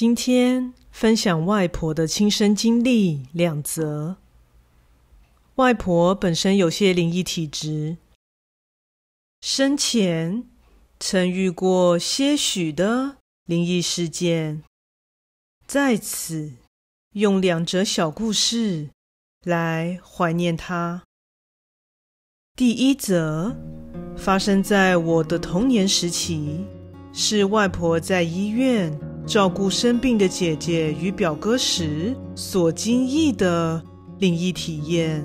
今天分享外婆的亲身经历两则。外婆本身有些灵异体质，生前曾遇过些许的灵异事件，在此用两则小故事来怀念她。第一则发生在我的童年时期，是外婆在医院照顾生病的姐姐与表哥时所经历的灵异体验。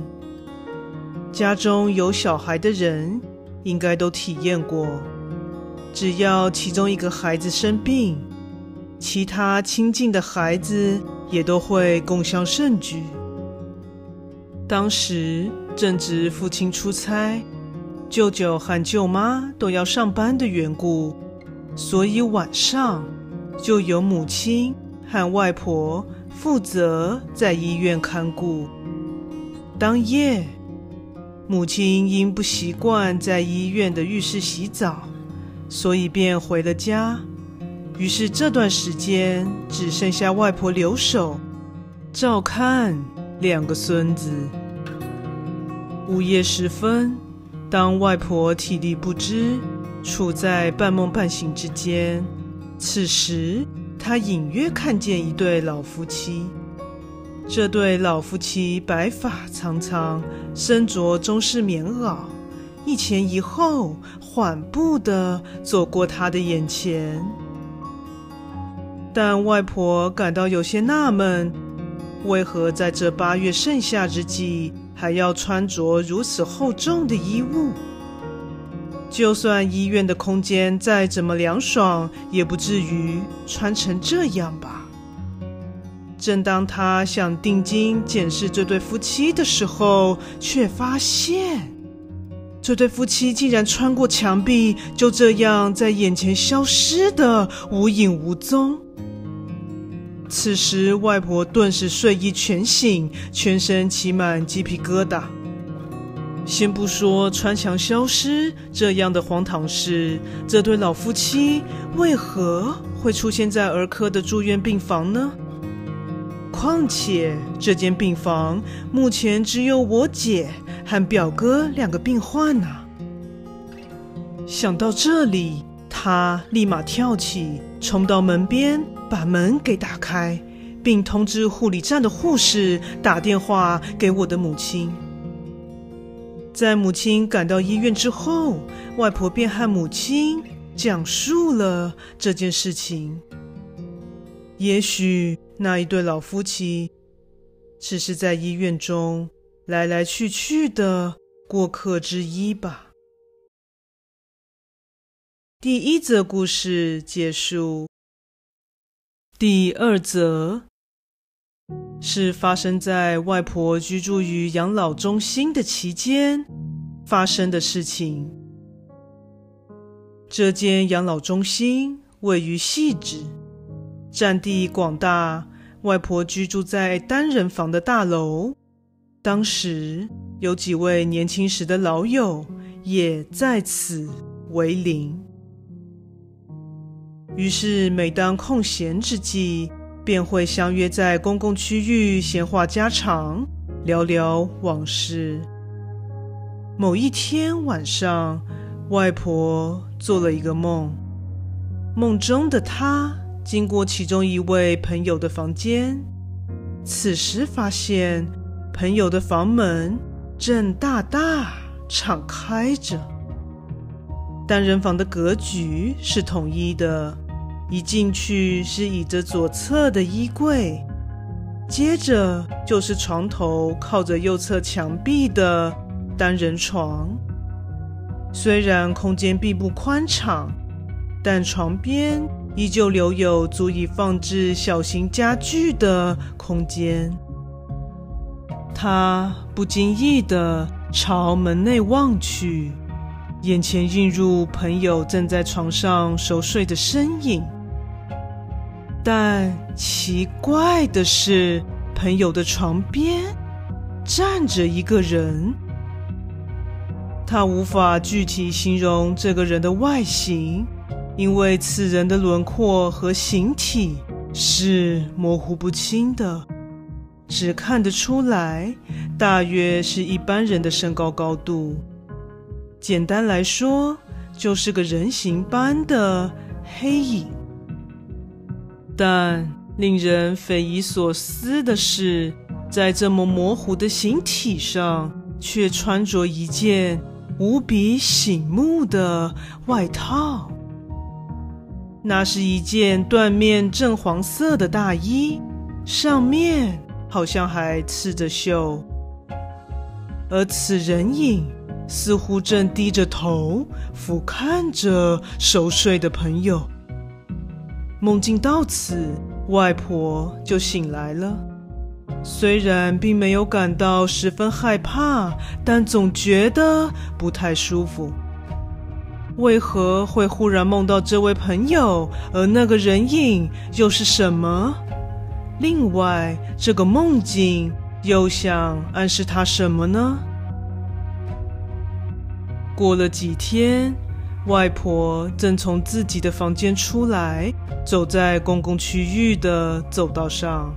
家中有小孩的人应该都体验过，只要其中一个孩子生病，其他亲近的孩子也都会共襄盛举。当时正值父亲出差，舅舅和舅妈都要上班的缘故，所以晚上就由母亲和外婆负责在医院看顾。当夜，母亲因不习惯在医院的浴室洗澡，所以便回了家。于是这段时间只剩下外婆留守，照看两个孙子。午夜时分，当外婆体力不支，处在半梦半醒之间，此时他隐约看见一对老夫妻。这对老夫妻白发苍苍，身着中式棉袄，一前一后，缓步地走过他的眼前。但外婆感到有些纳闷，为何在这八月盛夏之际，还要穿着如此厚重的衣物？就算医院的空间再怎么凉爽，也不至于穿成这样吧。正当他想定睛检视这对夫妻的时候，却发现这对夫妻竟然穿过墙壁，就这样在眼前消失的无影无踪。此时，外婆顿时睡意全醒，全身起满鸡皮疙瘩。先不说穿墙消失这样的荒唐事，这对老夫妻为何会出现在儿科的住院病房呢？况且这间病房目前只有我姐和表哥两个病患呢、想到这里，他立马跳起，冲到门边，把门给打开，并通知护理站的护士打电话给我的母亲。在母亲赶到医院之后，外婆便和母亲讲述了这件事情。也许。那一对老夫妻，只是在医院中来来去去的过客之一吧。第一则故事结束。第二则是发生在外婆居住于养老中心的期间发生的事情。这间养老中心位于汐止。占地广大，外婆居住在单人房的大楼。当时有几位年轻时的老友也在此为邻。于是每当空闲之际，便会相约在公共区域闲话家常，聊聊往事。某一天晚上，外婆做了一个梦，梦中的她。经过其中一位朋友的房间，此时发现朋友的房门正大大敞开着。单人房的格局是统一的，一进去是倚着左侧的衣柜，接着就是床头靠着右侧墙壁的单人床。虽然空间并不宽敞，但床边。依旧留有足以放置小型家具的空间。他不经意地朝门内望去，眼前映入朋友正在床上熟睡的身影。但奇怪的是，朋友的床边站着一个人。他无法具体形容这个人的外形。因为此人的轮廓和形体是模糊不清的，只看得出来，大约是一般人的身高高度。简单来说，就是个人形般的黑影。但令人匪夷所思的是，在这么模糊的形体上，却穿着一件无比醒目的外套。那是一件缎面正黄色的大衣，上面好像还刺着绣。而此人影似乎正低着头俯瞰着熟睡的朋友。梦境到此，外婆就醒来了。虽然并没有感到十分害怕，但总觉得不太舒服。为何会忽然梦到这位朋友？而那个人影又是什么？另外，这个梦境又想暗示他什么呢？过了几天，外婆正从自己的房间出来，走在公共区域的走道上。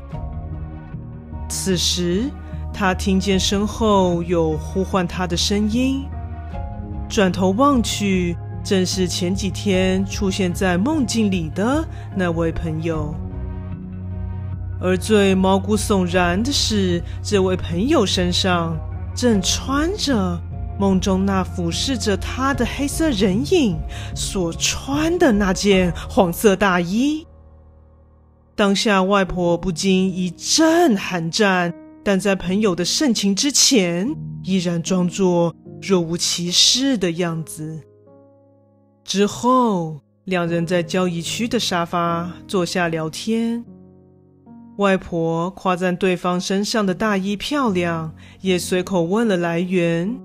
此时，她听见身后有呼唤她的声音，转头望去。正是前几天出现在梦境里的那位朋友，而最毛骨悚然的是，这位朋友身上正穿着梦中那俯视着他的黑色人影所穿的那件黄色大衣。当下，外婆不禁一阵寒战，但在朋友的盛情之前，依然装作若无其事的样子。之后，两人在交易区的沙发坐下聊天。外婆夸赞对方身上的大衣漂亮，也随口问了来源。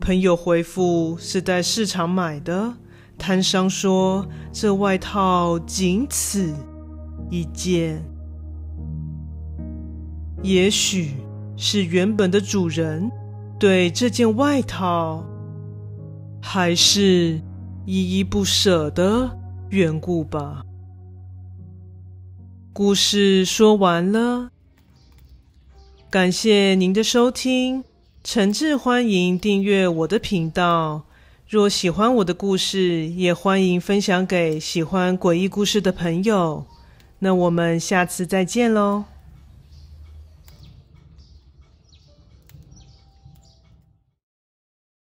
朋友回复是在市场买的，摊商说这外套仅此一件。也许是原本的主人对这件外套，还是……依依不舍的缘故吧。故事说完了，感谢您的收听，诚挚欢迎订阅我的频道。若喜欢我的故事，也欢迎分享给喜欢诡异故事的朋友。那我们下次再见喽。